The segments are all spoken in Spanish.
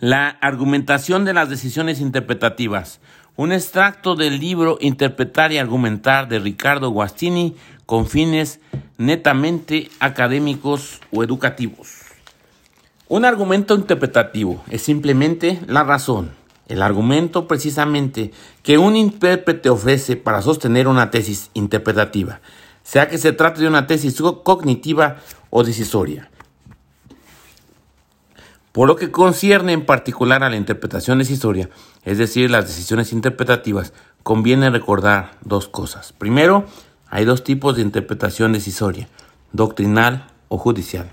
La argumentación de las decisiones interpretativas. Un extracto del libro Interpretar y Argumentar de Ricardo Guastini con fines netamente académicos o educativos. Un argumento interpretativo es simplemente la razón, el argumento precisamente que un intérprete ofrece para sostener una tesis interpretativa, sea que se trate de una tesis cognitiva o decisoria. Por lo que concierne en particular a la interpretación decisoria, es decir, las decisiones interpretativas, conviene recordar dos cosas. Primero, hay dos tipos de interpretación decisoria, doctrinal o judicial.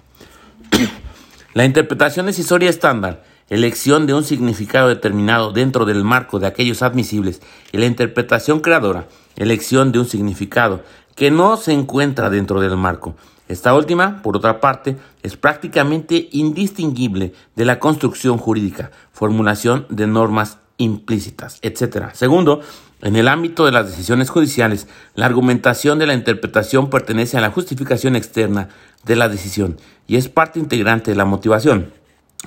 la interpretación decisoria estándar, elección de un significado determinado dentro del marco de aquellos admisibles, y la interpretación creadora, elección de un significado que no se encuentra dentro del marco, esta última, por otra parte, es prácticamente indistinguible de la construcción jurídica, formulación de normas implícitas, etc. Segundo, en el ámbito de las decisiones judiciales, la argumentación de la interpretación pertenece a la justificación externa de la decisión y es parte integrante de la motivación.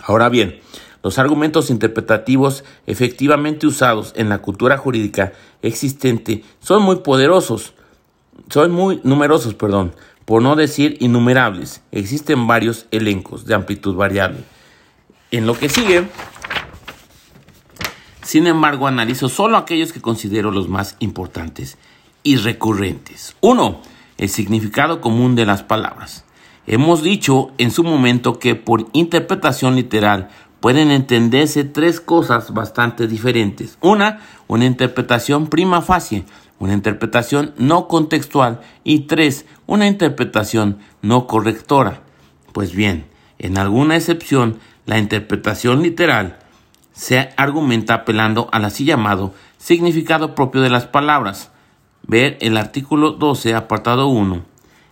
Ahora bien, los argumentos interpretativos efectivamente usados en la cultura jurídica existente son muy poderosos, son muy numerosos, perdón, por no decir innumerables. Existen varios elencos de amplitud variable. En lo que sigue, sin embargo, analizo solo aquellos que considero los más importantes y recurrentes. 1. El significado común de las palabras. Hemos dicho en su momento que por interpretación literal pueden entenderse tres cosas bastante diferentes. Una, una interpretación prima facie, una interpretación no contextual y tres, una interpretación no correctora. Pues bien, en alguna excepción, la interpretación literal se argumenta apelando al así llamado significado propio de las palabras. Ver el artículo 12, apartado 1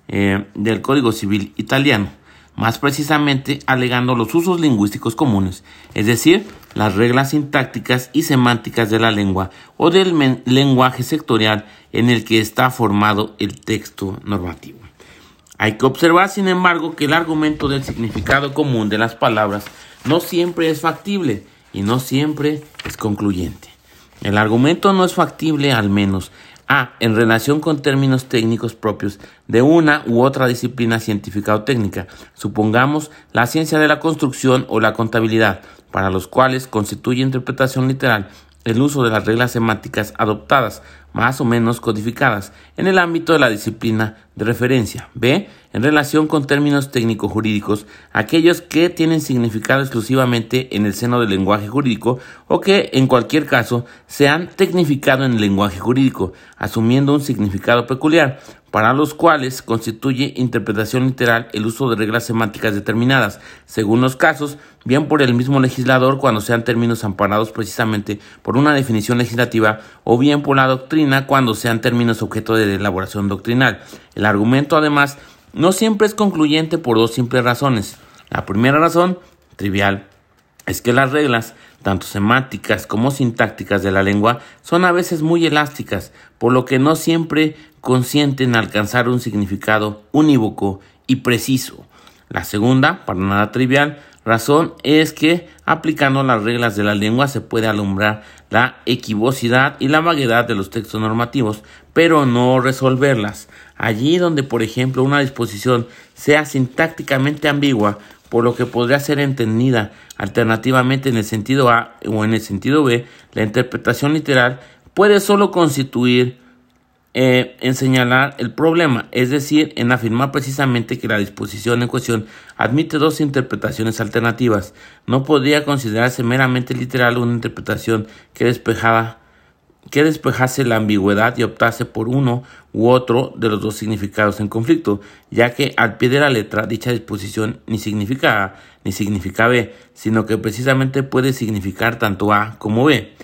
eh, del Código Civil italiano más precisamente alegando los usos lingüísticos comunes, es decir, las reglas sintácticas y semánticas de la lengua o del lenguaje sectorial en el que está formado el texto normativo. Hay que observar, sin embargo, que el argumento del significado común de las palabras no siempre es factible y no siempre es concluyente. El argumento no es factible al menos a. En relación con términos técnicos propios de una u otra disciplina científica o técnica, supongamos la ciencia de la construcción o la contabilidad, para los cuales constituye interpretación literal el uso de las reglas semánticas adoptadas, más o menos codificadas, en el ámbito de la disciplina de referencia. B. En relación con términos técnico-jurídicos, aquellos que tienen significado exclusivamente en el seno del lenguaje jurídico o que, en cualquier caso, se han tecnificado en el lenguaje jurídico, asumiendo un significado peculiar, para los cuales constituye interpretación literal el uso de reglas semánticas determinadas, según los casos, bien por el mismo legislador cuando sean términos amparados precisamente por una definición legislativa, o bien por la doctrina cuando sean términos objeto de elaboración doctrinal. El argumento, además, no siempre es concluyente por dos simples razones. La primera razón, trivial, es que las reglas, tanto semánticas como sintácticas de la lengua, son a veces muy elásticas, por lo que no siempre consienten alcanzar un significado unívoco y preciso. La segunda, para nada trivial, razón es que aplicando las reglas de la lengua se puede alumbrar la equivocidad y la vaguedad de los textos normativos, pero no resolverlas. Allí donde, por ejemplo, una disposición sea sintácticamente ambigua, por lo que podría ser entendida alternativamente en el sentido A o en el sentido B, la interpretación literal puede solo constituir eh, en señalar el problema, es decir, en afirmar precisamente que la disposición en cuestión admite dos interpretaciones alternativas. No podría considerarse meramente literal una interpretación que despejaba que despejase la ambigüedad y optase por uno u otro de los dos significados en conflicto, ya que al pie de la letra dicha disposición ni significa A ni significa B, sino que precisamente puede significar tanto A como B.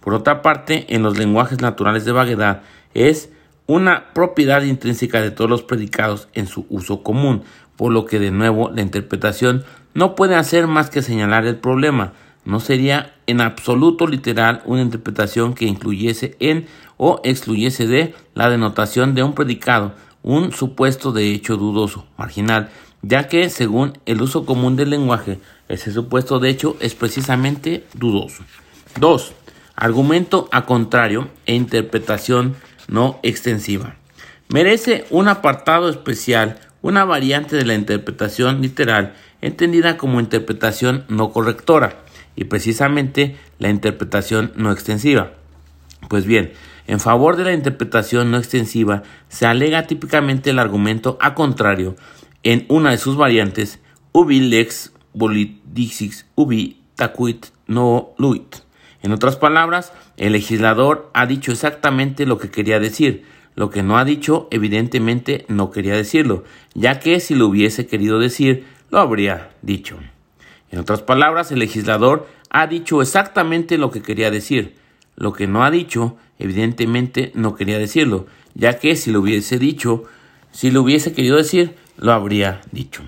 Por otra parte, en los lenguajes naturales de vaguedad es una propiedad intrínseca de todos los predicados en su uso común, por lo que de nuevo la interpretación no puede hacer más que señalar el problema, no sería en absoluto literal una interpretación que incluyese en o excluyese de la denotación de un predicado un supuesto de hecho dudoso, marginal, ya que según el uso común del lenguaje, Ese supuesto de hecho es precisamente dudoso. 2. Argumento a contrario e interpretación no extensiva. Merece un apartado especial una variante de la interpretación literal entendida como interpretación no correctora y precisamente la interpretación no extensiva. Pues bien, en favor de la interpretación no extensiva se alega típicamente el argumento a contrario en una de sus variantes ubi lex volidixis ubi tacuit no luit. En otras palabras, el legislador ha dicho exactamente lo que quería decir, lo que no ha dicho evidentemente no quería decirlo, ya que si lo hubiese querido decir, lo habría dicho. En otras palabras, el legislador ha dicho exactamente lo que quería decir, lo que no ha dicho evidentemente no quería decirlo, ya que si lo hubiese dicho, si lo hubiese querido decir, lo habría dicho.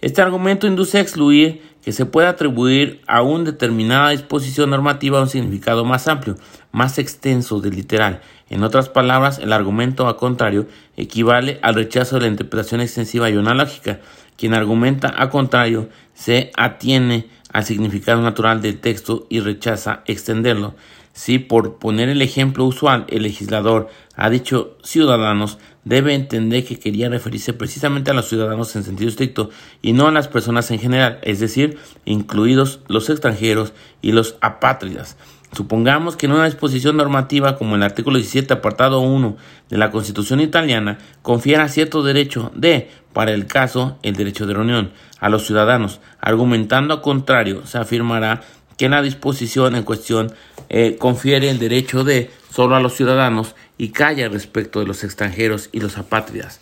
Este argumento induce a excluir que se pueda atribuir a una determinada disposición normativa un significado más amplio, más extenso del literal. En otras palabras, el argumento a contrario equivale al rechazo de la interpretación extensiva y lógica. Quien argumenta a contrario se atiene al significado natural del texto y rechaza extenderlo. Si, por poner el ejemplo usual, el legislador ha dicho ciudadanos, debe entender que quería referirse precisamente a los ciudadanos en sentido estricto y no a las personas en general, es decir, incluidos los extranjeros y los apátridas. Supongamos que en una disposición normativa como el artículo 17, apartado 1 de la Constitución italiana, confiera cierto derecho de, para el caso, el derecho de reunión a los ciudadanos. Argumentando contrario, se afirmará que la disposición en cuestión eh, confiere el derecho de solo a los ciudadanos y calla respecto de los extranjeros y los apátridas.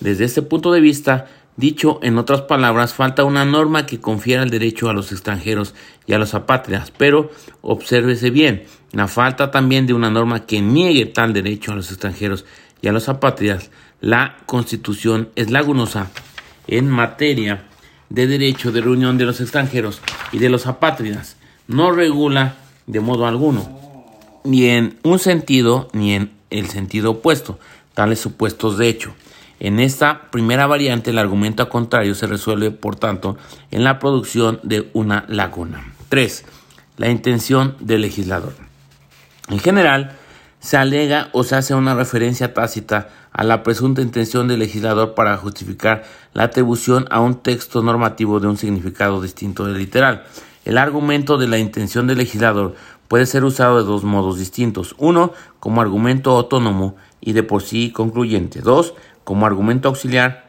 Desde este punto de vista, dicho en otras palabras, falta una norma que confiera el derecho a los extranjeros y a los apátridas, pero obsérvese bien, la falta también de una norma que niegue tal derecho a los extranjeros y a los apátridas. La Constitución es lagunosa en materia de derecho de reunión de los extranjeros y de los apátridas. No regula de modo alguno, ni en un sentido ni en el sentido opuesto, tales supuestos de hecho. En esta primera variante el argumento contrario se resuelve, por tanto, en la producción de una laguna. 3. La intención del legislador. En general, se alega o se hace una referencia tácita a la presunta intención del legislador para justificar la atribución a un texto normativo de un significado distinto del literal. El argumento de la intención del legislador puede ser usado de dos modos distintos. Uno, como argumento autónomo y de por sí concluyente. Dos, como argumento auxiliar,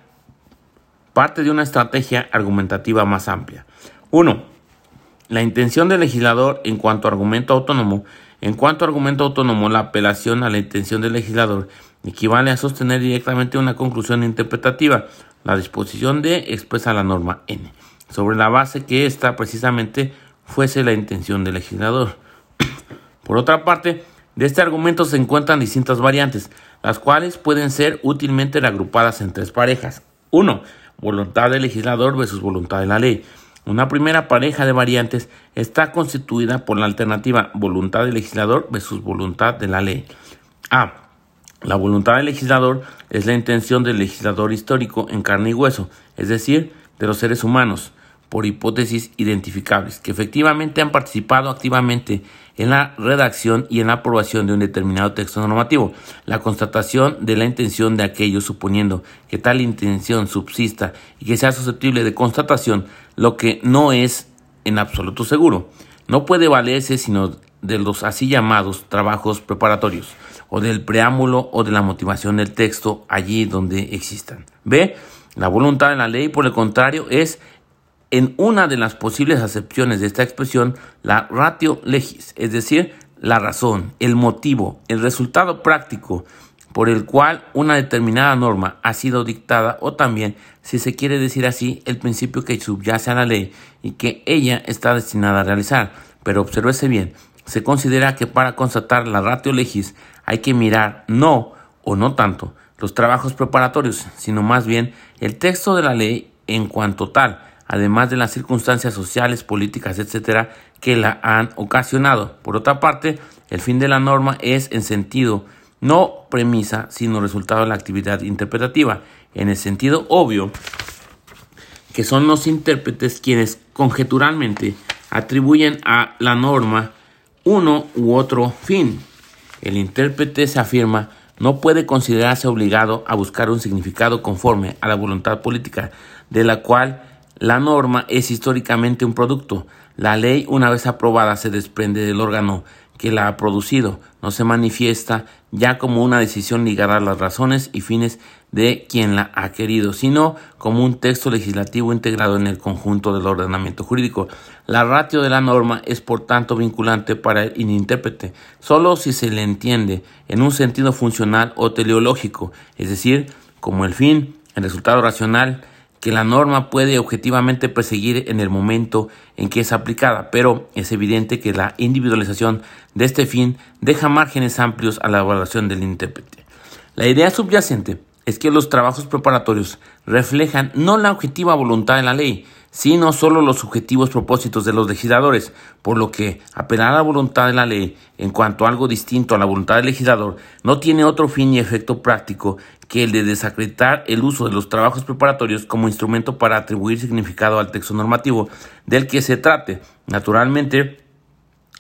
parte de una estrategia argumentativa más amplia. Uno, la intención del legislador en cuanto a argumento autónomo. En cuanto a argumento autónomo, la apelación a la intención del legislador equivale a sostener directamente una conclusión interpretativa. La disposición de expresa la norma N sobre la base que esta precisamente fuese la intención del legislador. Por otra parte, de este argumento se encuentran distintas variantes, las cuales pueden ser útilmente agrupadas en tres parejas. 1. Voluntad del legislador versus voluntad de la ley. Una primera pareja de variantes está constituida por la alternativa voluntad del legislador versus voluntad de la ley. A. La voluntad del legislador es la intención del legislador histórico en carne y hueso, es decir, de los seres humanos por hipótesis identificables, que efectivamente han participado activamente en la redacción y en la aprobación de un determinado texto normativo. La constatación de la intención de aquellos, suponiendo que tal intención subsista y que sea susceptible de constatación, lo que no es en absoluto seguro, no puede valerse sino de los así llamados trabajos preparatorios, o del preámbulo o de la motivación del texto allí donde existan. B. La voluntad de la ley, por el contrario, es en una de las posibles acepciones de esta expresión la ratio legis, es decir, la razón, el motivo, el resultado práctico por el cual una determinada norma ha sido dictada o también, si se quiere decir así, el principio que subyace a la ley y que ella está destinada a realizar. Pero obsérvese bien, se considera que para constatar la ratio legis hay que mirar no o no tanto los trabajos preparatorios, sino más bien el texto de la ley en cuanto tal, además de las circunstancias sociales, políticas, etcétera, que la han ocasionado. Por otra parte, el fin de la norma es en sentido no premisa, sino resultado de la actividad interpretativa, en el sentido obvio que son los intérpretes quienes conjeturalmente atribuyen a la norma uno u otro fin. El intérprete se afirma no puede considerarse obligado a buscar un significado conforme a la voluntad política, de la cual la norma es históricamente un producto. La ley, una vez aprobada, se desprende del órgano que la ha producido, no se manifiesta ya como una decisión ligada a las razones y fines de quien la ha querido, sino como un texto legislativo integrado en el conjunto del ordenamiento jurídico. La ratio de la norma es por tanto vinculante para el intérprete, solo si se le entiende en un sentido funcional o teleológico, es decir, como el fin, el resultado racional, que la norma puede objetivamente perseguir en el momento en que es aplicada, pero es evidente que la individualización de este fin deja márgenes amplios a la evaluación del intérprete. La idea subyacente es que los trabajos preparatorios reflejan no la objetiva voluntad de la ley, sino solo los subjetivos propósitos de los legisladores, por lo que apelar a la voluntad de la ley en cuanto a algo distinto a la voluntad del legislador no tiene otro fin y efecto práctico que el de desacreditar el uso de los trabajos preparatorios como instrumento para atribuir significado al texto normativo del que se trate. Naturalmente,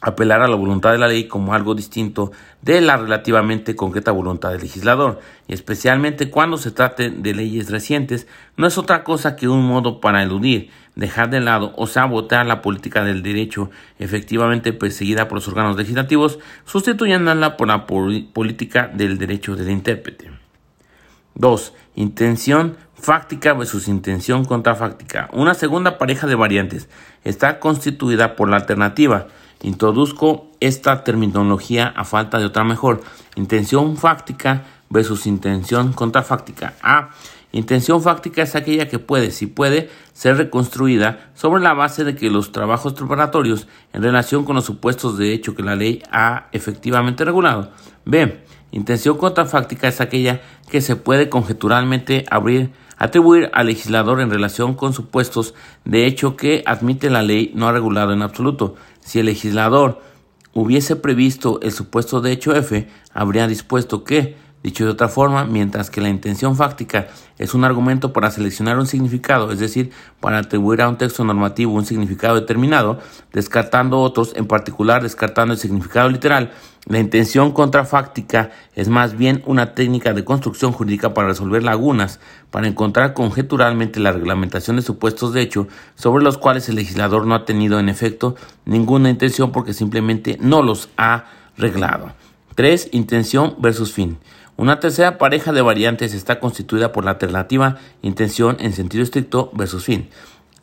apelar a la voluntad de la ley como algo distinto de la relativamente concreta voluntad del legislador, y especialmente cuando se trate de leyes recientes, no es otra cosa que un modo para eludir, dejar de lado o sabotear la política del derecho efectivamente perseguida por los órganos legislativos, sustituyéndola por la política del derecho del intérprete. 2. Intención fáctica versus intención contrafáctica. Una segunda pareja de variantes está constituida por la alternativa. Introduzco esta terminología a falta de otra mejor. Intención fáctica versus intención contrafáctica. A. Intención fáctica es aquella que puede, si puede, ser reconstruida sobre la base de que los trabajos preparatorios en relación con los supuestos de hecho que la ley ha efectivamente regulado. B. Intención contrafáctica es aquella que se puede conjeturalmente abrir, atribuir al legislador en relación con supuestos de hecho que admite la ley no ha regulado en absoluto. Si el legislador hubiese previsto el supuesto de hecho F, habría dispuesto que Dicho de otra forma, mientras que la intención fáctica es un argumento para seleccionar un significado, es decir, para atribuir a un texto normativo un significado determinado, descartando otros, en particular descartando el significado literal, la intención contrafáctica es más bien una técnica de construcción jurídica para resolver lagunas, para encontrar conjeturalmente la reglamentación de supuestos de hecho sobre los cuales el legislador no ha tenido en efecto ninguna intención porque simplemente no los ha reglado. 3. Intención versus fin. Una tercera pareja de variantes está constituida por la alternativa intención en sentido estricto versus fin.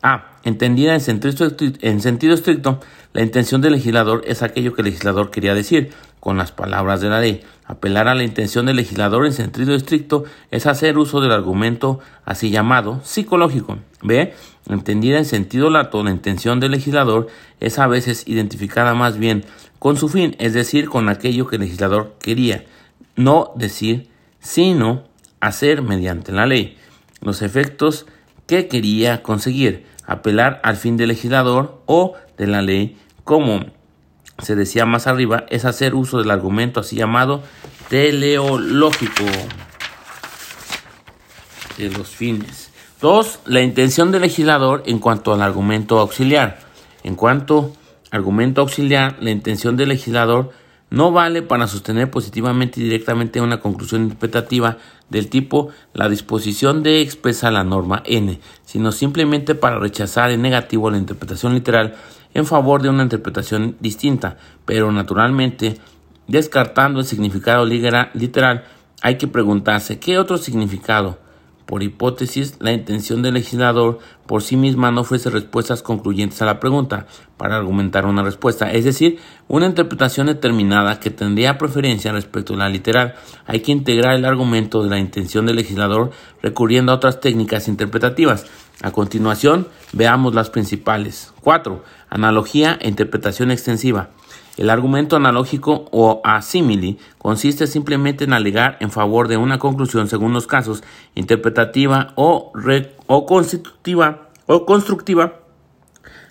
A. Entendida en sentido, en sentido estricto, la intención del legislador es aquello que el legislador quería decir con las palabras de la ley. Apelar a la intención del legislador en sentido estricto es hacer uso del argumento así llamado psicológico. B. Entendida en sentido lato, la intención del legislador es a veces identificada más bien con su fin, es decir, con aquello que el legislador quería no decir, sino hacer mediante la ley los efectos que quería conseguir, apelar al fin del legislador o de la ley, como se decía más arriba, es hacer uso del argumento así llamado teleológico de los fines. Dos, la intención del legislador en cuanto al argumento auxiliar. En cuanto argumento auxiliar, la intención del legislador no vale para sostener positivamente y directamente una conclusión interpretativa del tipo la disposición de expresa la norma n, sino simplemente para rechazar en negativo la interpretación literal en favor de una interpretación distinta, pero naturalmente, descartando el significado literal, hay que preguntarse qué otro significado por hipótesis, la intención del legislador por sí misma no ofrece respuestas concluyentes a la pregunta para argumentar una respuesta, es decir, una interpretación determinada que tendría preferencia respecto a la literal. Hay que integrar el argumento de la intención del legislador recurriendo a otras técnicas interpretativas. A continuación, veamos las principales. 4. Analogía e interpretación extensiva. El argumento analógico o asímili consiste simplemente en alegar en favor de una conclusión según los casos interpretativa o, o constitutiva o constructiva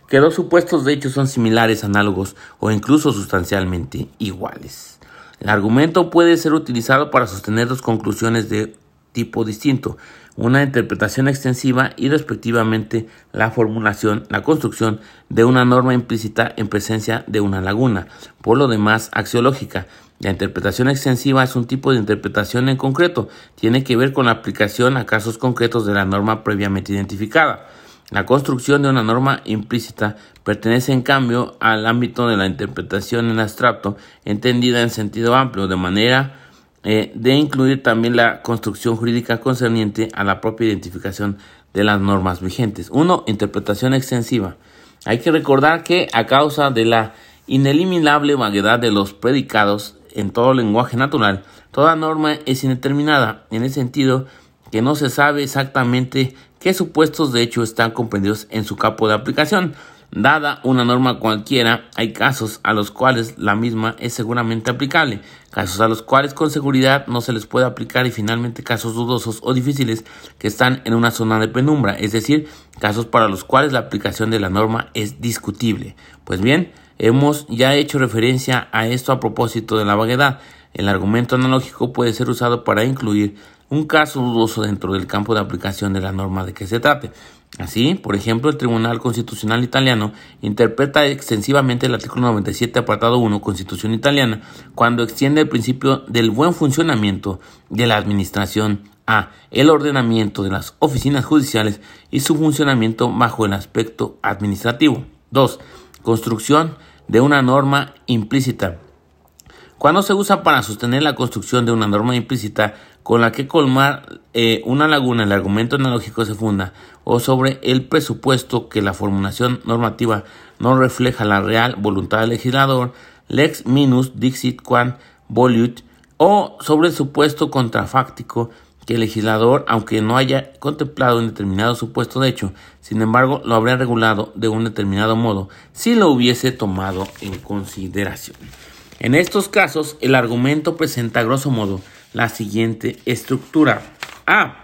que dos supuestos de hecho son similares, análogos o incluso sustancialmente iguales. El argumento puede ser utilizado para sostener dos conclusiones de tipo distinto, una interpretación extensiva y respectivamente la formulación, la construcción de una norma implícita en presencia de una laguna, por lo demás axiológica. La interpretación extensiva es un tipo de interpretación en concreto, tiene que ver con la aplicación a casos concretos de la norma previamente identificada. La construcción de una norma implícita pertenece en cambio al ámbito de la interpretación en abstracto, entendida en sentido amplio, de manera eh, de incluir también la construcción jurídica concerniente a la propia identificación de las normas vigentes. 1. Interpretación extensiva. Hay que recordar que a causa de la ineliminable vaguedad de los predicados en todo lenguaje natural, toda norma es indeterminada, en el sentido que no se sabe exactamente qué supuestos de hecho están comprendidos en su campo de aplicación. Dada una norma cualquiera, hay casos a los cuales la misma es seguramente aplicable, casos a los cuales con seguridad no se les puede aplicar y finalmente casos dudosos o difíciles que están en una zona de penumbra, es decir, casos para los cuales la aplicación de la norma es discutible. Pues bien, hemos ya hecho referencia a esto a propósito de la vaguedad. El argumento analógico puede ser usado para incluir un caso dudoso dentro del campo de aplicación de la norma de que se trate. Así, por ejemplo, el Tribunal Constitucional Italiano interpreta extensivamente el artículo 97, apartado 1, Constitución Italiana, cuando extiende el principio del buen funcionamiento de la Administración a el ordenamiento de las oficinas judiciales y su funcionamiento bajo el aspecto administrativo. 2. Construcción de una norma implícita. Cuando se usa para sostener la construcción de una norma implícita, con la que colmar eh, una laguna, el argumento analógico se funda, o sobre el presupuesto que la formulación normativa no refleja la real voluntad del legislador, lex minus dixit quan volut, o sobre el supuesto contrafáctico que el legislador, aunque no haya contemplado un determinado supuesto de hecho, sin embargo lo habría regulado de un determinado modo si lo hubiese tomado en consideración. En estos casos, el argumento presenta grosso modo la siguiente estructura. A.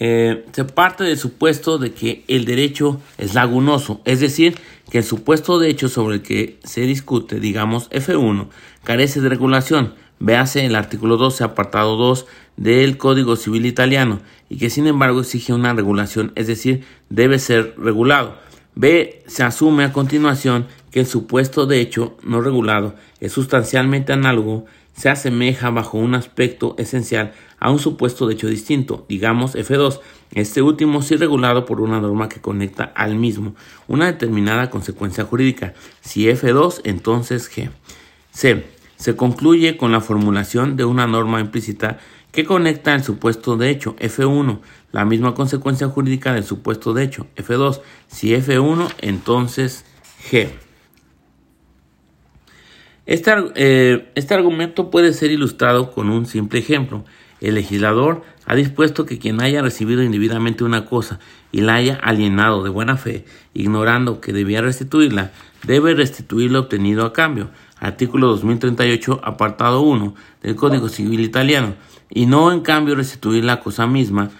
Eh, se parte del supuesto de que el derecho es lagunoso, es decir, que el supuesto de hecho sobre el que se discute, digamos F1, carece de regulación. Véase el artículo 12, apartado 2 del Código Civil Italiano, y que sin embargo exige una regulación, es decir, debe ser regulado. B. Se asume a continuación que el supuesto de hecho no regulado es sustancialmente análogo se asemeja bajo un aspecto esencial a un supuesto de hecho distinto, digamos F2, este último sí regulado por una norma que conecta al mismo, una determinada consecuencia jurídica. Si F2, entonces G. C. Se concluye con la formulación de una norma implícita que conecta el supuesto de hecho F1, la misma consecuencia jurídica del supuesto de hecho F2. Si F1, entonces G. Este, eh, este, argumento puede ser ilustrado con un simple ejemplo. El legislador ha dispuesto que quien haya recibido indebidamente una cosa y la haya alienado de buena fe, ignorando que debía restituirla, debe restituir lo obtenido a cambio. Artículo 2038, apartado 1 del Código Civil Italiano, y no en cambio restituir la cosa misma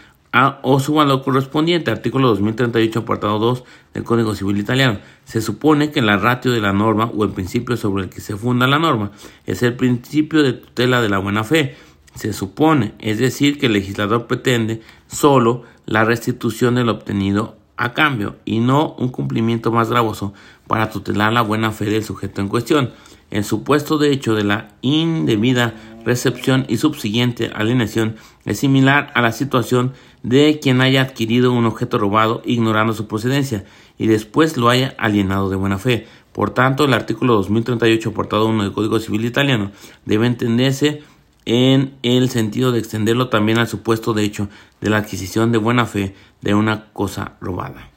o su valor correspondiente, artículo 2038, apartado 2 del Código Civil Italiano. Se supone que la ratio de la norma o el principio sobre el que se funda la norma es el principio de tutela de la buena fe. Se supone, es decir, que el legislador pretende solo la restitución de lo obtenido a cambio y no un cumplimiento más gravoso para tutelar la buena fe del sujeto en cuestión. El supuesto de hecho de la indebida recepción y subsiguiente alienación es similar a la situación de quien haya adquirido un objeto robado ignorando su procedencia y después lo haya alienado de buena fe. Por tanto, el artículo 2038, apartado 1 del Código Civil Italiano, debe entenderse en el sentido de extenderlo también al supuesto de hecho de la adquisición de buena fe de una cosa robada.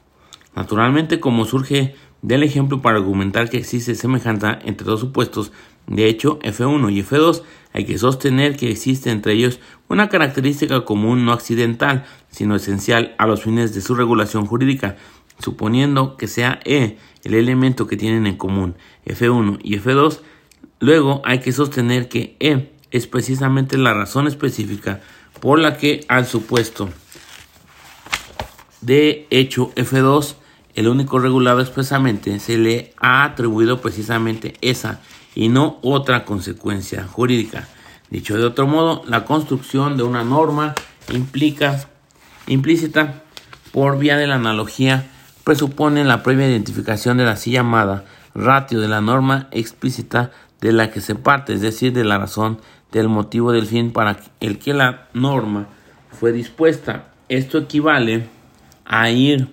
Naturalmente, como surge del ejemplo para argumentar que existe semejanza entre dos supuestos, de hecho, F1 y F2 hay que sostener que existe entre ellos una característica común no accidental, sino esencial a los fines de su regulación jurídica, suponiendo que sea E el elemento que tienen en común F1 y F2, luego hay que sostener que E es precisamente la razón específica por la que al supuesto de hecho F2, el único regulado expresamente, se le ha atribuido precisamente esa y no otra consecuencia jurídica. Dicho de otro modo, la construcción de una norma implica, implícita por vía de la analogía presupone la previa identificación de la así llamada ratio de la norma explícita de la que se parte, es decir, de la razón del motivo del fin para el que la norma fue dispuesta. Esto equivale a ir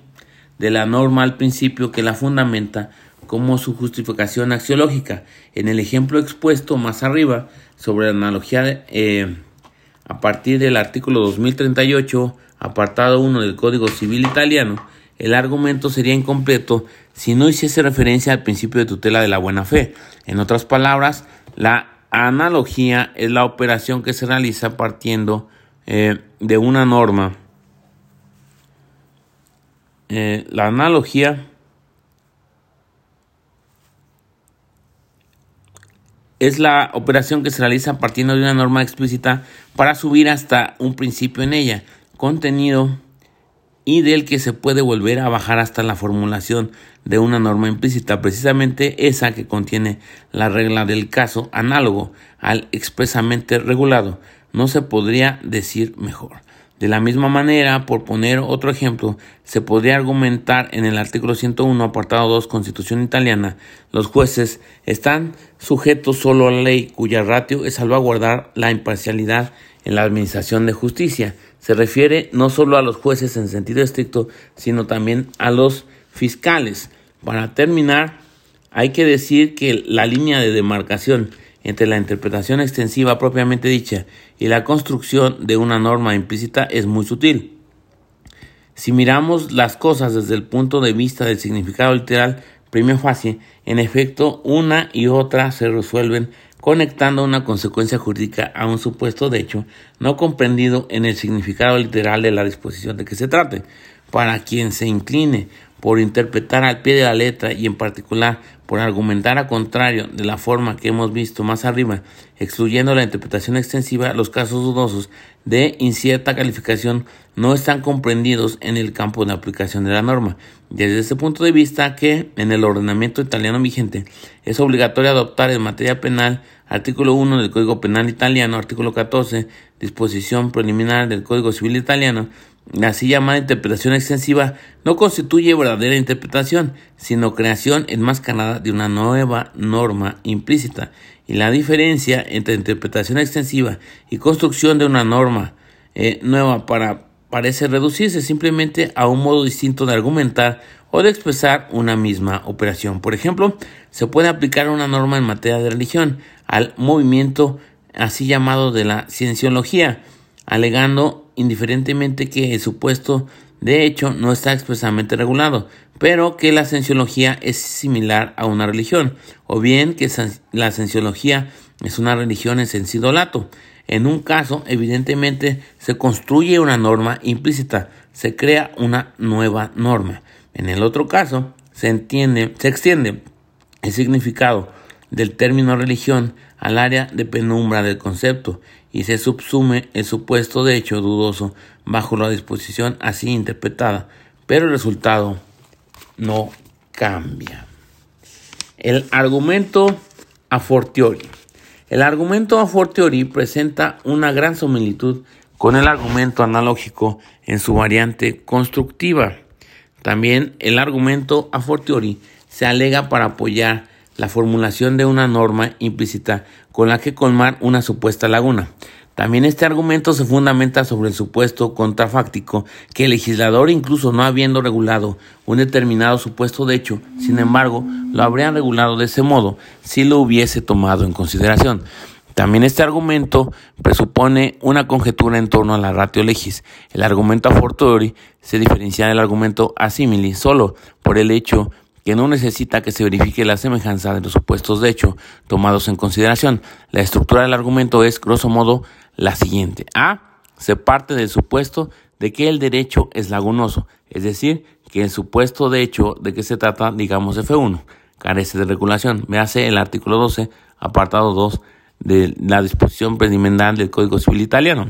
de la norma al principio que la fundamenta como su justificación axiológica. En el ejemplo expuesto más arriba sobre la analogía eh, a partir del artículo 2038, apartado 1 del Código Civil Italiano, el argumento sería incompleto si no hiciese referencia al principio de tutela de la buena fe. En otras palabras, la analogía es la operación que se realiza partiendo eh, de una norma. Eh, la analogía es la operación que se realiza partiendo de una norma explícita para subir hasta un principio en ella, contenido y del que se puede volver a bajar hasta la formulación de una norma implícita, precisamente esa que contiene la regla del caso análogo al expresamente regulado. No se podría decir mejor. De la misma manera, por poner otro ejemplo, se podría argumentar en el artículo 101, apartado 2, Constitución italiana, los jueces están sujetos solo a la ley cuya ratio es salvaguardar la imparcialidad en la administración de justicia. Se refiere no solo a los jueces en sentido estricto, sino también a los fiscales. Para terminar, hay que decir que la línea de demarcación entre la interpretación extensiva propiamente dicha y la construcción de una norma implícita es muy sutil. Si miramos las cosas desde el punto de vista del significado literal, prima facie, en efecto, una y otra se resuelven conectando una consecuencia jurídica a un supuesto de hecho no comprendido en el significado literal de la disposición de que se trate. Para quien se incline por interpretar al pie de la letra y en particular por argumentar a contrario de la forma que hemos visto más arriba, excluyendo la interpretación extensiva, los casos dudosos de incierta calificación no están comprendidos en el campo de aplicación de la norma. Desde ese punto de vista que en el ordenamiento italiano vigente es obligatorio adoptar en materia penal artículo 1 del Código Penal italiano, artículo 14, disposición preliminar del Código Civil italiano, la así llamada interpretación extensiva no constituye verdadera interpretación, sino creación enmascarada de una nueva norma implícita, y la diferencia entre interpretación extensiva y construcción de una norma eh, nueva para, parece reducirse simplemente a un modo distinto de argumentar o de expresar una misma operación. Por ejemplo, se puede aplicar una norma en materia de religión al movimiento así llamado de la cienciología, alegando indiferentemente que el supuesto de hecho no está expresamente regulado, pero que la cienciología es similar a una religión, o bien que la cienciología es una religión en sentido lato. En un caso, evidentemente, se construye una norma implícita, se crea una nueva norma. En el otro caso, se entiende, se extiende el significado del término religión al área de penumbra del concepto y se subsume el supuesto de hecho dudoso bajo la disposición así interpretada, pero el resultado no cambia. El argumento a fortiori. El argumento a fortiori presenta una gran similitud con el argumento analógico en su variante constructiva. También el argumento a fortiori se alega para apoyar la formulación de una norma implícita con la que colmar una supuesta laguna. También este argumento se fundamenta sobre el supuesto contrafáctico que el legislador, incluso no habiendo regulado un determinado supuesto de hecho, sin embargo, lo habría regulado de ese modo si lo hubiese tomado en consideración. También este argumento presupone una conjetura en torno a la ratio legis. El argumento a fortiori se diferencia del argumento a simili solo por el hecho que no necesita que se verifique la semejanza de los supuestos de hecho tomados en consideración. La estructura del argumento es, grosso modo, la siguiente. A. Se parte del supuesto de que el derecho es lagunoso, es decir, que el supuesto de hecho de que se trata, digamos F1, carece de regulación. Véase el artículo 12, apartado 2 de la disposición preliminar del Código Civil italiano,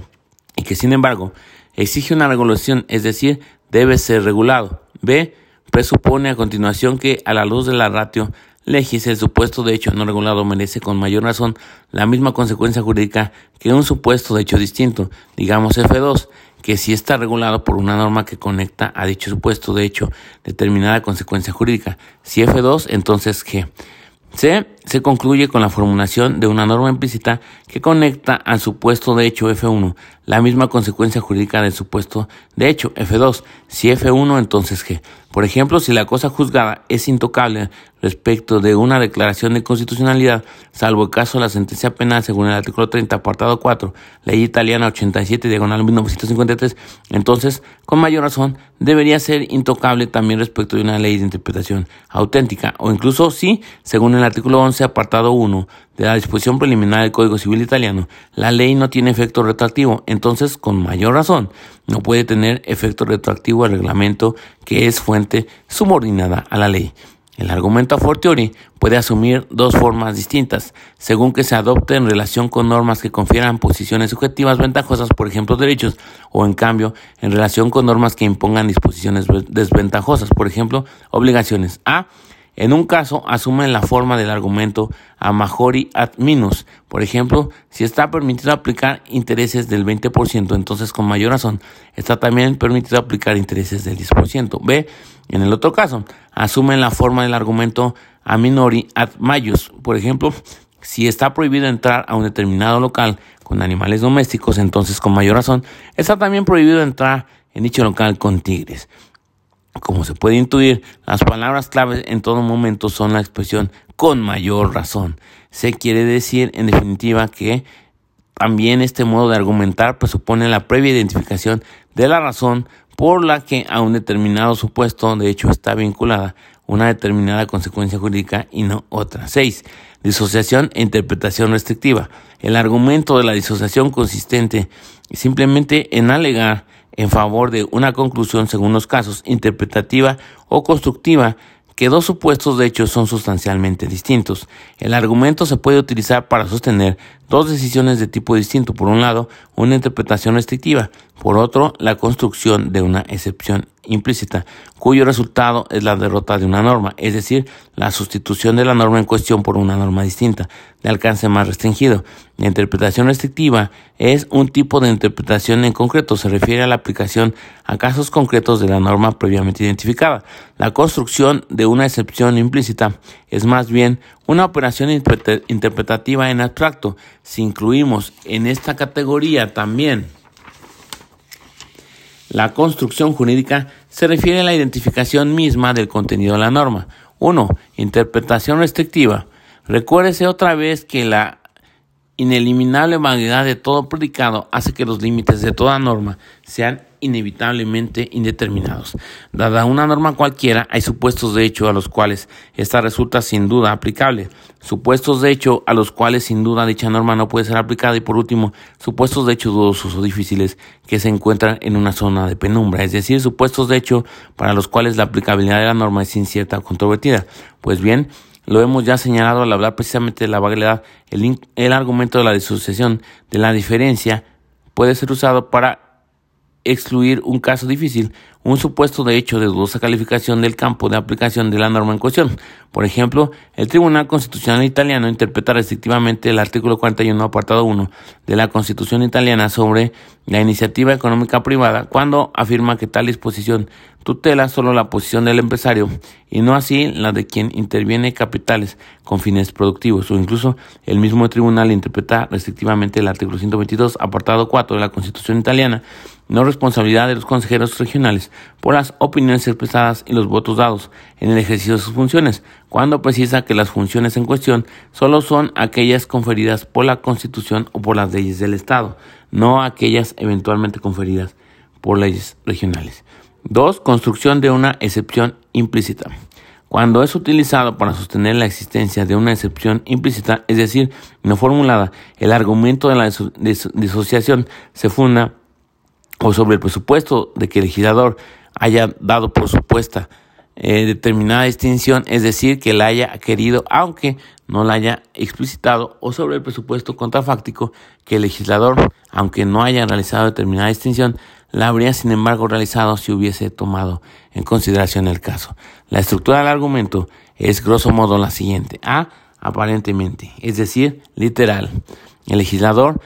y que sin embargo exige una regulación, es decir, debe ser regulado. B presupone a continuación que, a la luz de la ratio, legis, el supuesto de hecho no regulado merece con mayor razón la misma consecuencia jurídica que un supuesto de hecho distinto, digamos F2, que si está regulado por una norma que conecta a dicho supuesto de hecho determinada consecuencia jurídica. Si F2, entonces G. C se concluye con la formulación de una norma implícita que conecta al supuesto de hecho F1, la misma consecuencia jurídica del supuesto de hecho F2. Si F1, entonces G. Por ejemplo, si la cosa juzgada es intocable respecto de una declaración de constitucionalidad, salvo el caso de la sentencia penal según el artículo 30, apartado 4, ley italiana 87, diagonal 1953, entonces, con mayor razón, debería ser intocable también respecto de una ley de interpretación auténtica, o incluso si, según el artículo 11, apartado 1 de la disposición preliminar del Código Civil italiano, la ley no tiene efecto retroactivo, entonces con mayor razón no puede tener efecto retroactivo el reglamento que es fuente subordinada a la ley. El argumento a fortiori puede asumir dos formas distintas, según que se adopte en relación con normas que confieran posiciones subjetivas ventajosas, por ejemplo derechos, o en cambio en relación con normas que impongan disposiciones desventajosas, por ejemplo obligaciones. A en un caso, asumen la forma del argumento a majori ad minus. Por ejemplo, si está permitido aplicar intereses del 20%, entonces con mayor razón está también permitido aplicar intereses del 10%. B, en el otro caso, asumen la forma del argumento a minori ad majus. Por ejemplo, si está prohibido entrar a un determinado local con animales domésticos, entonces con mayor razón está también prohibido entrar en dicho local con tigres. Como se puede intuir, las palabras claves en todo momento son la expresión con mayor razón. Se quiere decir, en definitiva, que también este modo de argumentar presupone la previa identificación de la razón por la que a un determinado supuesto de hecho está vinculada una determinada consecuencia jurídica y no otra. 6. Disociación e interpretación restrictiva. El argumento de la disociación consistente simplemente en alegar en favor de una conclusión según los casos, interpretativa o constructiva, que dos supuestos de hecho son sustancialmente distintos. El argumento se puede utilizar para sostener dos decisiones de tipo distinto. Por un lado, una interpretación restrictiva. Por otro, la construcción de una excepción implícita, cuyo resultado es la derrota de una norma, es decir, la sustitución de la norma en cuestión por una norma distinta, de alcance más restringido. La interpretación restrictiva es un tipo de interpretación en concreto, se refiere a la aplicación a casos concretos de la norma previamente identificada. La construcción de una excepción implícita es más bien una operación interpretativa en abstracto. Si incluimos en esta categoría también la construcción jurídica, se refiere a la identificación misma del contenido de la norma. 1. Interpretación restrictiva. Recuérdese otra vez que la ineliminable variedad de todo predicado hace que los límites de toda norma sean inevitablemente indeterminados. Dada una norma cualquiera, hay supuestos de hecho a los cuales esta resulta sin duda aplicable, supuestos de hecho a los cuales sin duda dicha norma no puede ser aplicada y por último, supuestos de hecho dudosos o difíciles que se encuentran en una zona de penumbra, es decir, supuestos de hecho para los cuales la aplicabilidad de la norma es incierta o controvertida. Pues bien, lo hemos ya señalado al hablar precisamente de la variedad, el, el argumento de la disociación de la diferencia puede ser usado para excluir un caso difícil, un supuesto de hecho de dudosa calificación del campo de aplicación de la norma en cuestión. Por ejemplo, el Tribunal Constitucional italiano interpreta restrictivamente el artículo 41, apartado 1 de la Constitución italiana sobre la iniciativa económica privada cuando afirma que tal disposición tutela solo la posición del empresario y no así la de quien interviene capitales con fines productivos o incluso el mismo tribunal interpreta restrictivamente el artículo 122 apartado 4 de la Constitución italiana no responsabilidad de los consejeros regionales por las opiniones expresadas y los votos dados en el ejercicio de sus funciones, cuando precisa que las funciones en cuestión solo son aquellas conferidas por la Constitución o por las leyes del Estado, no aquellas eventualmente conferidas por leyes regionales. 2. Construcción de una excepción implícita. Cuando es utilizado para sostener la existencia de una excepción implícita, es decir, no formulada, el argumento de la disociación se funda o sobre el presupuesto de que el legislador haya dado por supuesta eh, determinada distinción, es decir, que la haya querido, aunque no la haya explicitado, o sobre el presupuesto contrafáctico que el legislador, aunque no haya realizado determinada distinción, la habría sin embargo realizado si hubiese tomado en consideración el caso. La estructura del argumento es grosso modo la siguiente. A, aparentemente, es decir, literal. El legislador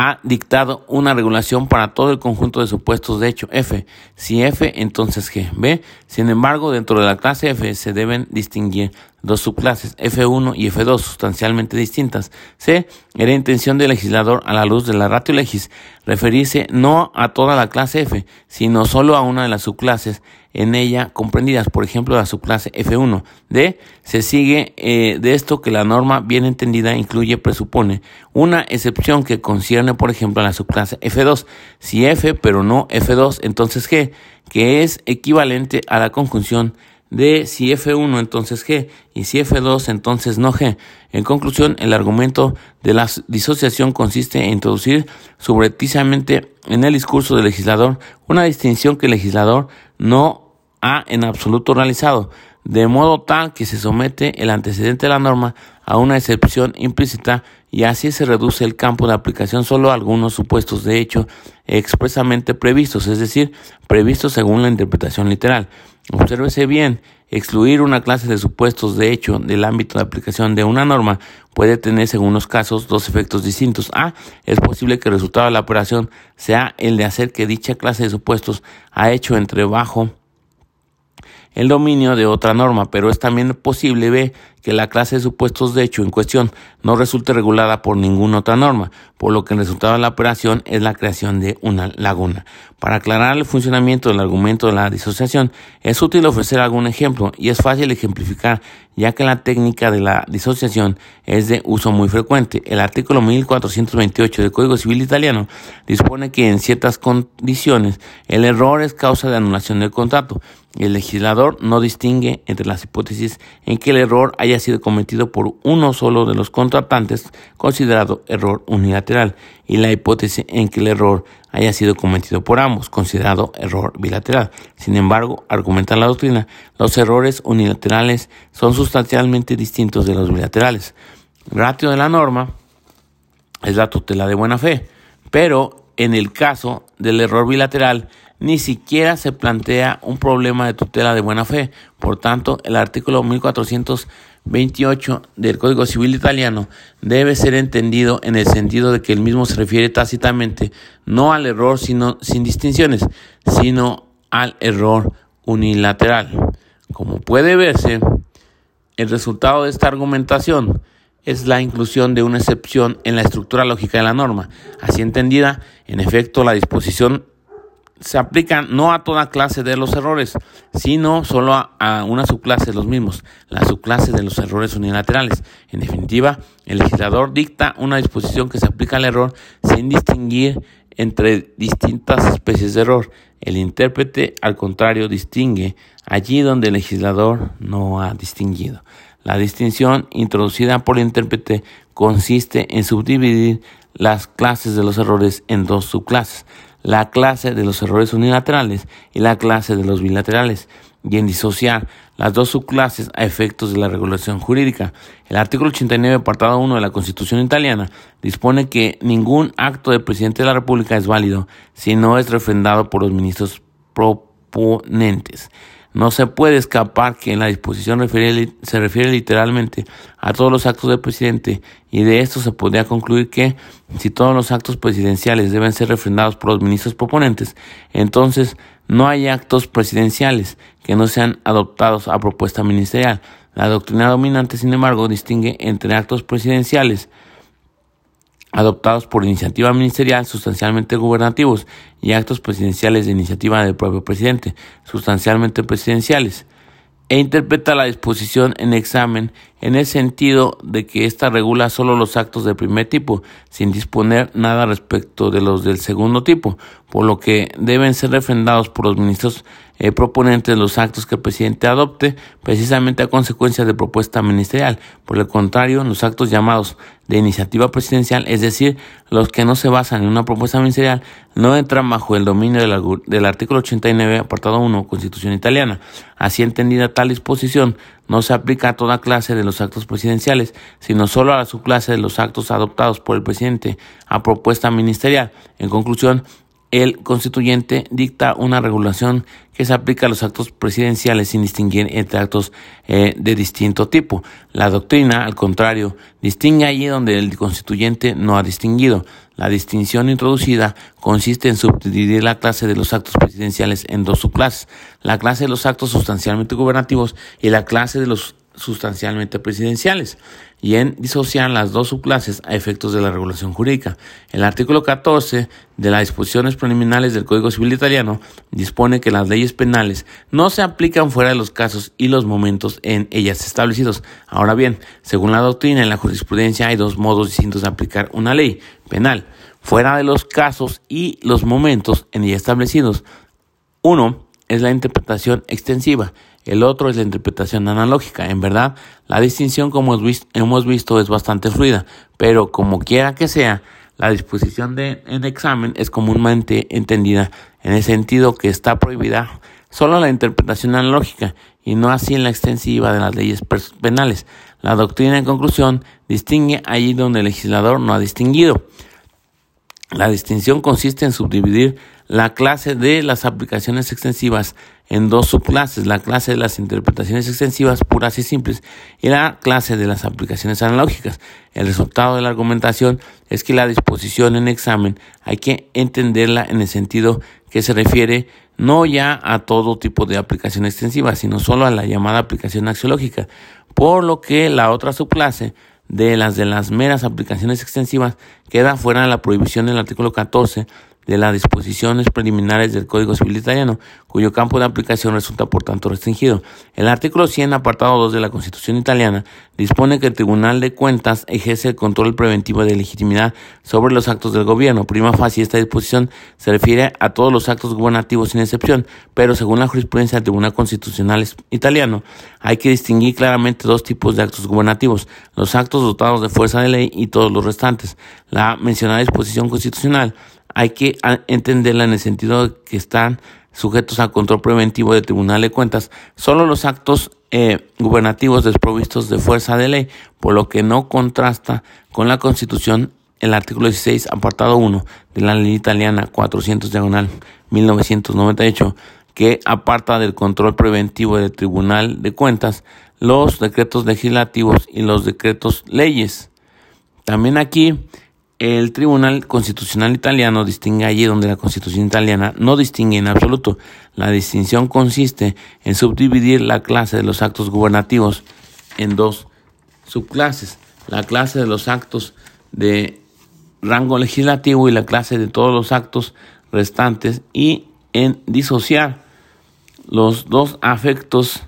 ha dictado una regulación para todo el conjunto de supuestos de hecho F. Si F, entonces G. B. Sin embargo, dentro de la clase F se deben distinguir dos subclases F1 y F2 sustancialmente distintas. C. Era intención del legislador a la luz de la ratio legis referirse no a toda la clase F, sino solo a una de las subclases en ella comprendidas, por ejemplo, la subclase F1. D. Se sigue eh, de esto que la norma bien entendida incluye, presupone, una excepción que concierne, por ejemplo, a la subclase F2. Si F, pero no F2, entonces G, que es equivalente a la conjunción de si F1 entonces G y si F2 entonces no G. En conclusión, el argumento de la disociación consiste en introducir subrepticiamente en el discurso del legislador una distinción que el legislador no ha en absoluto realizado, de modo tal que se somete el antecedente de la norma a una excepción implícita y así se reduce el campo de aplicación solo a algunos supuestos de hecho expresamente previstos, es decir, previstos según la interpretación literal. Obsérvese bien, excluir una clase de supuestos de hecho del ámbito de aplicación de una norma puede tener, según los casos, dos efectos distintos. A. Es posible que el resultado de la operación sea el de hacer que dicha clase de supuestos ha hecho entre bajo el dominio de otra norma, pero es también posible B que la clase de supuestos de hecho en cuestión no resulte regulada por ninguna otra norma, por lo que el resultado de la operación es la creación de una laguna. Para aclarar el funcionamiento del argumento de la disociación, es útil ofrecer algún ejemplo y es fácil ejemplificar ya que la técnica de la disociación es de uso muy frecuente. El artículo 1428 del Código Civil Italiano dispone que en ciertas condiciones el error es causa de anulación del contrato. El legislador no distingue entre las hipótesis en que el error haya sido cometido por uno solo de los contratantes, considerado error unilateral, y la hipótesis en que el error haya sido cometido por ambos, considerado error bilateral. Sin embargo, argumenta la doctrina, los errores unilaterales son sustancialmente distintos de los bilaterales. ratio de la norma es la tutela de buena fe, pero en el caso del error bilateral, ni siquiera se plantea un problema de tutela de buena fe. Por tanto, el artículo 1428 del Código Civil italiano debe ser entendido en el sentido de que el mismo se refiere tácitamente no al error sino, sin distinciones, sino al error unilateral. Como puede verse, el resultado de esta argumentación es la inclusión de una excepción en la estructura lógica de la norma. Así entendida, en efecto, la disposición se aplica no a toda clase de los errores, sino solo a, una subclase de los mismos, la subclase de los errores unilaterales. En definitiva, el legislador dicta una disposición que se aplica al error sin distinguir entre distintas especies de error. El intérprete, al contrario, distingue allí donde el legislador no ha distinguido. La distinción introducida por el intérprete consiste en subdividir las clases de los errores en dos subclases la clase de los errores unilaterales y la clase de los bilaterales, y en disociar las dos subclases a efectos de la regulación jurídica. El artículo 89, apartado 1 de la Constitución italiana, dispone que ningún acto del presidente de la República es válido si no es refrendado por los ministros proponentes. No se puede escapar que en la disposición se refiere literalmente a todos los actos del presidente y de esto se podría concluir que si todos los actos presidenciales deben ser refrendados por los ministros proponentes, entonces no hay actos presidenciales que no sean adoptados a propuesta ministerial. La doctrina dominante, sin embargo, distingue entre actos presidenciales adoptados por iniciativa ministerial sustancialmente gubernativos y actos presidenciales de iniciativa del propio presidente sustancialmente presidenciales e interpreta la disposición en examen en el sentido de que ésta regula solo los actos del primer tipo, sin disponer nada respecto de los del segundo tipo, por lo que deben ser refrendados por los ministros eh, proponentes los actos que el presidente adopte, precisamente a consecuencia de propuesta ministerial. Por el contrario, los actos llamados de iniciativa presidencial, es decir, los que no se basan en una propuesta ministerial, no entran bajo el dominio del, del artículo 89, apartado 1, Constitución italiana. Así entendida tal disposición, no se aplica a toda clase de los actos presidenciales, sino solo a la subclase de los actos adoptados por el presidente a propuesta ministerial. En conclusión, el constituyente dicta una regulación que se aplica a los actos presidenciales sin distinguir entre actos eh, de distinto tipo. La doctrina, al contrario, distingue allí donde el constituyente no ha distinguido. La distinción introducida consiste en subdividir la clase de los actos presidenciales en dos subclases, la clase de los actos sustancialmente gubernativos y la clase de los sustancialmente presidenciales y en disociar las dos subclases a efectos de la regulación jurídica. El artículo 14 de las disposiciones preliminares del Código Civil italiano dispone que las leyes penales no se aplican fuera de los casos y los momentos en ellas establecidos. Ahora bien, según la doctrina en la jurisprudencia hay dos modos distintos de aplicar una ley penal, fuera de los casos y los momentos en ella establecidos. Uno es la interpretación extensiva el otro es la interpretación analógica. En verdad, la distinción, como hemos visto, es bastante fluida, pero como quiera que sea, la disposición de en examen es comúnmente entendida en el sentido que está prohibida solo la interpretación analógica y no así en la extensiva de las leyes penales. La doctrina, en conclusión, distingue allí donde el legislador no ha distinguido. La distinción consiste en subdividir la clase de las aplicaciones extensivas en dos subclases, la clase de las interpretaciones extensivas puras y simples y la clase de las aplicaciones analógicas. El resultado de la argumentación es que la disposición en examen hay que entenderla en el sentido que se refiere no ya a todo tipo de aplicación extensiva, sino solo a la llamada aplicación axiológica, por lo que la otra subclase de las de las meras aplicaciones extensivas queda fuera de la prohibición del artículo 14 de las disposiciones preliminares del Código Civil italiano, cuyo campo de aplicación resulta por tanto restringido. El artículo 100, apartado 2 de la Constitución italiana, dispone que el Tribunal de Cuentas ejerce el control preventivo de legitimidad sobre los actos del gobierno. Prima facie, esta disposición se refiere a todos los actos gubernativos sin excepción, pero según la jurisprudencia del Tribunal Constitucional italiano, hay que distinguir claramente dos tipos de actos gubernativos, los actos dotados de fuerza de ley y todos los restantes. La mencionada disposición constitucional hay que entenderla en el sentido de que están sujetos al control preventivo del Tribunal de Cuentas solo los actos eh, gubernativos desprovistos de fuerza de ley, por lo que no contrasta con la Constitución el artículo 16, apartado 1 de la ley italiana 400 diagonal 1998, que aparta del control preventivo del Tribunal de Cuentas los decretos legislativos y los decretos leyes. También aquí el Tribunal Constitucional Italiano distingue allí donde la Constitución italiana no distingue en absoluto. La distinción consiste en subdividir la clase de los actos gubernativos en dos subclases. La clase de los actos de rango legislativo y la clase de todos los actos restantes y en disociar los dos afectos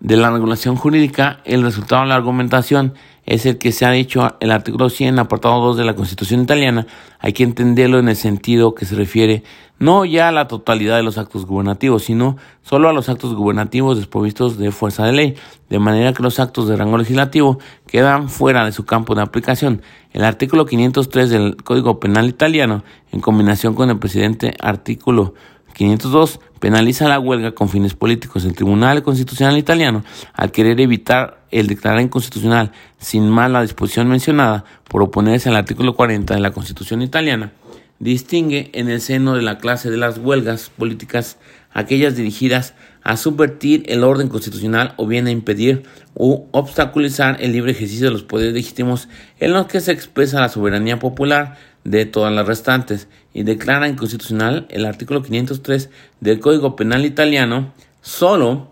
de la regulación jurídica, el resultado de la argumentación es el que se ha dicho el artículo 100, apartado 2 de la Constitución italiana. Hay que entenderlo en el sentido que se refiere no ya a la totalidad de los actos gubernativos, sino solo a los actos gubernativos desprovistos de fuerza de ley, de manera que los actos de rango legislativo quedan fuera de su campo de aplicación. El artículo 503 del Código Penal italiano, en combinación con el precedente artículo 502 penaliza la huelga con fines políticos. El Tribunal Constitucional italiano, al querer evitar el declarar inconstitucional sin más la disposición mencionada por oponerse al artículo 40 de la Constitución italiana, distingue en el seno de la clase de las huelgas políticas aquellas dirigidas a subvertir el orden constitucional o bien a impedir u obstaculizar el libre ejercicio de los poderes legítimos en los que se expresa la soberanía popular de todas las restantes y declara inconstitucional el artículo 503 del Código Penal italiano solo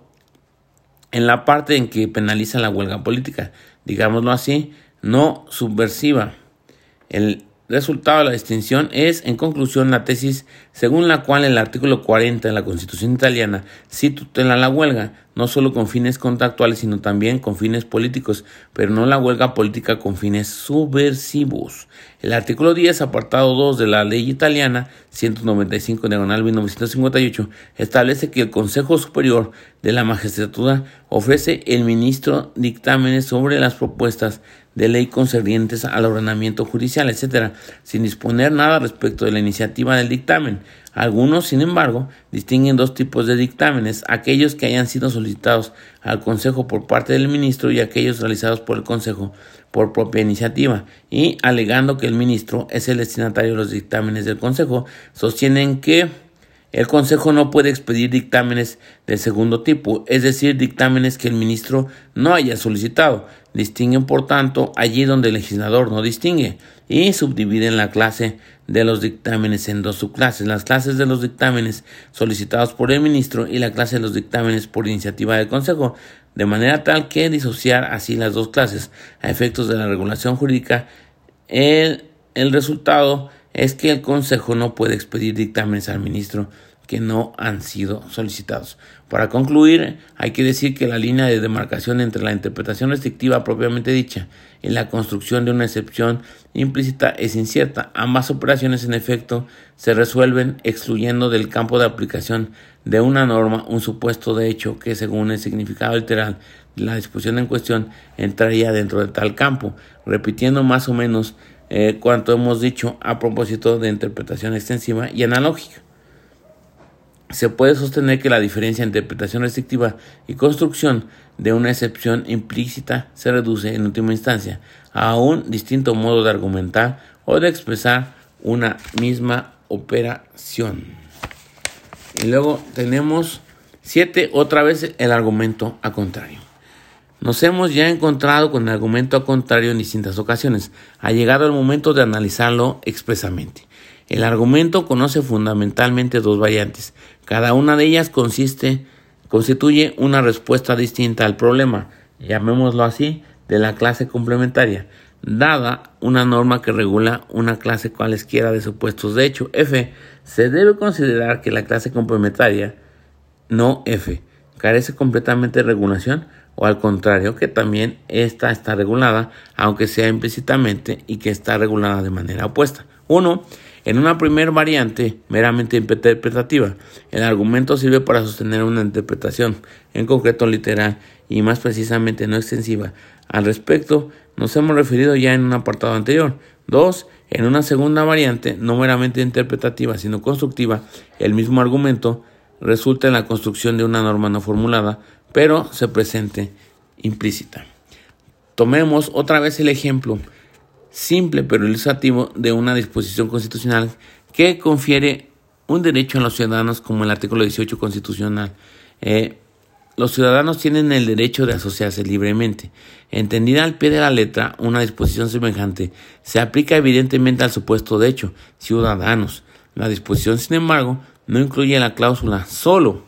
en la parte en que penaliza la huelga política, digámoslo así, no subversiva. El resultado de la distinción es, en conclusión, la tesis según la cual el artículo 40 de la Constitución italiana sí tutela la huelga, no solo con fines contractuales, sino también con fines políticos, pero no la huelga política con fines subversivos. El artículo 10, apartado 2 de la ley italiana 195 diagonal 1958, establece que el Consejo Superior de la Magistratura ofrece el ministro dictámenes sobre las propuestas de ley concernientes al ordenamiento judicial, etc., sin disponer nada respecto de la iniciativa del dictamen. Algunos, sin embargo, distinguen dos tipos de dictámenes, aquellos que hayan sido solicitados al Consejo por parte del ministro y aquellos realizados por el Consejo por propia iniciativa, y alegando que el ministro es el destinatario de los dictámenes del Consejo, sostienen que el Consejo no puede expedir dictámenes del segundo tipo, es decir, dictámenes que el ministro no haya solicitado. Distinguen, por tanto, allí donde el legislador no distingue y subdividen la clase de los dictámenes en dos subclases, las clases de los dictámenes solicitados por el ministro y la clase de los dictámenes por iniciativa del Consejo, de manera tal que disociar así las dos clases a efectos de la regulación jurídica. El, el resultado es que el Consejo no puede expedir dictámenes al ministro que no han sido solicitados. Para concluir, hay que decir que la línea de demarcación entre la interpretación restrictiva propiamente dicha y la construcción de una excepción implícita es incierta. Ambas operaciones, en efecto, se resuelven excluyendo del campo de aplicación de una norma un supuesto de hecho que, según el significado literal de la disposición en cuestión, entraría dentro de tal campo, repitiendo más o menos eh, cuanto hemos dicho a propósito de interpretación extensiva y analógica se puede sostener que la diferencia entre interpretación restrictiva y construcción de una excepción implícita se reduce en última instancia a un distinto modo de argumentar o de expresar una misma operación. Y luego tenemos siete otra vez el argumento a contrario. Nos hemos ya encontrado con el argumento a contrario en distintas ocasiones. Ha llegado el momento de analizarlo expresamente. El argumento conoce fundamentalmente dos variantes. Cada una de ellas consiste, constituye una respuesta distinta al problema, llamémoslo así, de la clase complementaria, dada una norma que regula una clase cualesquiera de supuestos de hecho. F. Se debe considerar que la clase complementaria, no F, carece completamente de regulación o al contrario, que también esta está regulada, aunque sea implícitamente, y que está regulada de manera opuesta. 1. En una primera variante meramente interpretativa, el argumento sirve para sostener una interpretación, en concreto literal y más precisamente no extensiva. Al respecto, nos hemos referido ya en un apartado anterior. 2. En una segunda variante, no meramente interpretativa, sino constructiva, el mismo argumento resulta en la construcción de una norma no formulada, pero se presente implícita. Tomemos otra vez el ejemplo simple pero ilustrativo de una disposición constitucional que confiere un derecho a los ciudadanos como el artículo 18 constitucional. Eh, los ciudadanos tienen el derecho de asociarse libremente. Entendida al pie de la letra, una disposición semejante se aplica evidentemente al supuesto de hecho, ciudadanos. La disposición, sin embargo, no incluye la cláusula solo,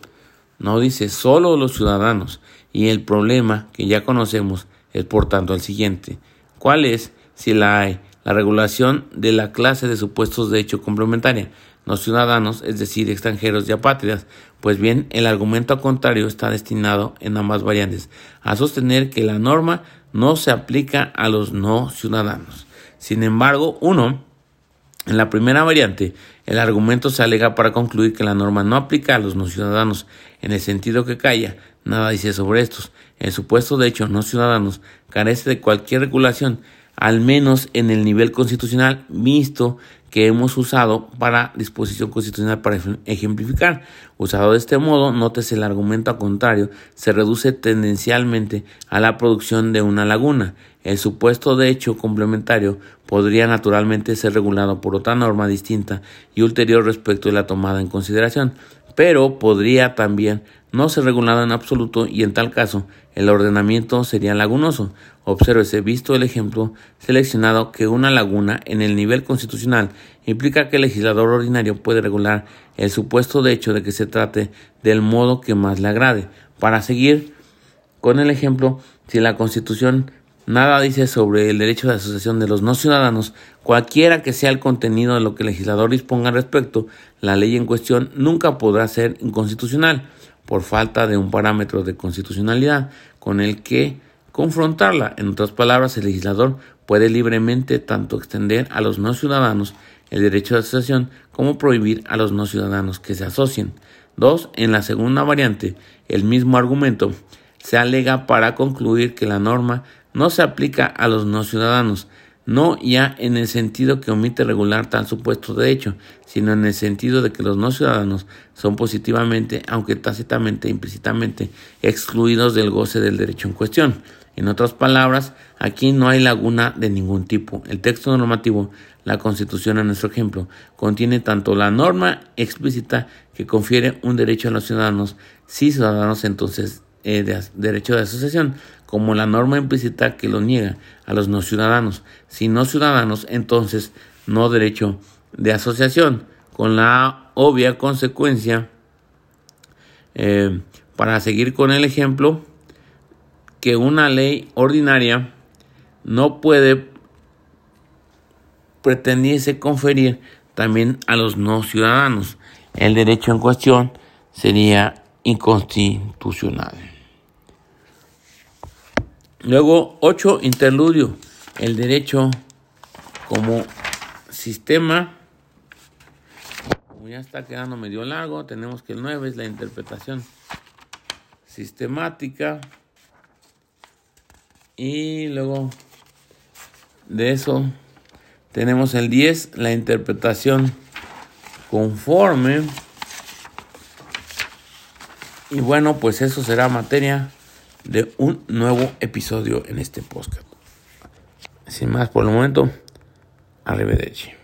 no dice solo los ciudadanos. Y el problema que ya conocemos es por tanto el siguiente. ¿Cuál es? Si la hay, la regulación de la clase de supuestos de hecho complementaria, no ciudadanos, es decir, extranjeros y apátridas. Pues bien, el argumento contrario está destinado en ambas variantes a sostener que la norma no se aplica a los no ciudadanos. Sin embargo, uno, en la primera variante, el argumento se alega para concluir que la norma no aplica a los no ciudadanos, en el sentido que calla, nada dice sobre estos. El supuesto de hecho no ciudadanos carece de cualquier regulación, al menos en el nivel constitucional visto que hemos usado para disposición constitucional para ejemplificar. Usado de este modo, nótese el argumento a contrario, se reduce tendencialmente a la producción de una laguna. El supuesto de hecho complementario podría naturalmente ser regulado por otra norma distinta y ulterior respecto de la tomada en consideración, pero podría también no ser regulado en absoluto y en tal caso el ordenamiento sería lagunoso. Obsérvese, visto el ejemplo seleccionado, que una laguna en el nivel constitucional implica que el legislador ordinario puede regular el supuesto de hecho de que se trate del modo que más le agrade. Para seguir con el ejemplo, si la Constitución nada dice sobre el derecho de asociación de los no ciudadanos, cualquiera que sea el contenido de lo que el legislador disponga al respecto, la ley en cuestión nunca podrá ser inconstitucional por falta de un parámetro de constitucionalidad con el que confrontarla. En otras palabras, el legislador puede libremente tanto extender a los no ciudadanos el derecho de asociación como prohibir a los no ciudadanos que se asocien. 2. En la segunda variante, el mismo argumento se alega para concluir que la norma no se aplica a los no ciudadanos, no ya en el sentido que omite regular tal supuesto derecho, sino en el sentido de que los no ciudadanos son positivamente, aunque tácitamente, implícitamente, excluidos del goce del derecho en cuestión. En otras palabras, aquí no hay laguna de ningún tipo. El texto normativo, la Constitución en nuestro ejemplo, contiene tanto la norma explícita que confiere un derecho a los ciudadanos, si ciudadanos entonces eh, de derecho de asociación, como la norma implícita que lo niega a los no ciudadanos. Si no ciudadanos, entonces no derecho de asociación, con la obvia consecuencia, eh, para seguir con el ejemplo, que una ley ordinaria no puede pretendiese conferir también a los no ciudadanos. El derecho en cuestión sería inconstitucional. Luego, 8. Interludio. El derecho como sistema. Como ya está quedando medio largo, tenemos que el 9 es la interpretación sistemática. Y luego de eso tenemos el 10, la interpretación conforme. Y bueno, pues eso será materia de un nuevo episodio en este podcast. Sin más por el momento, arrivederci.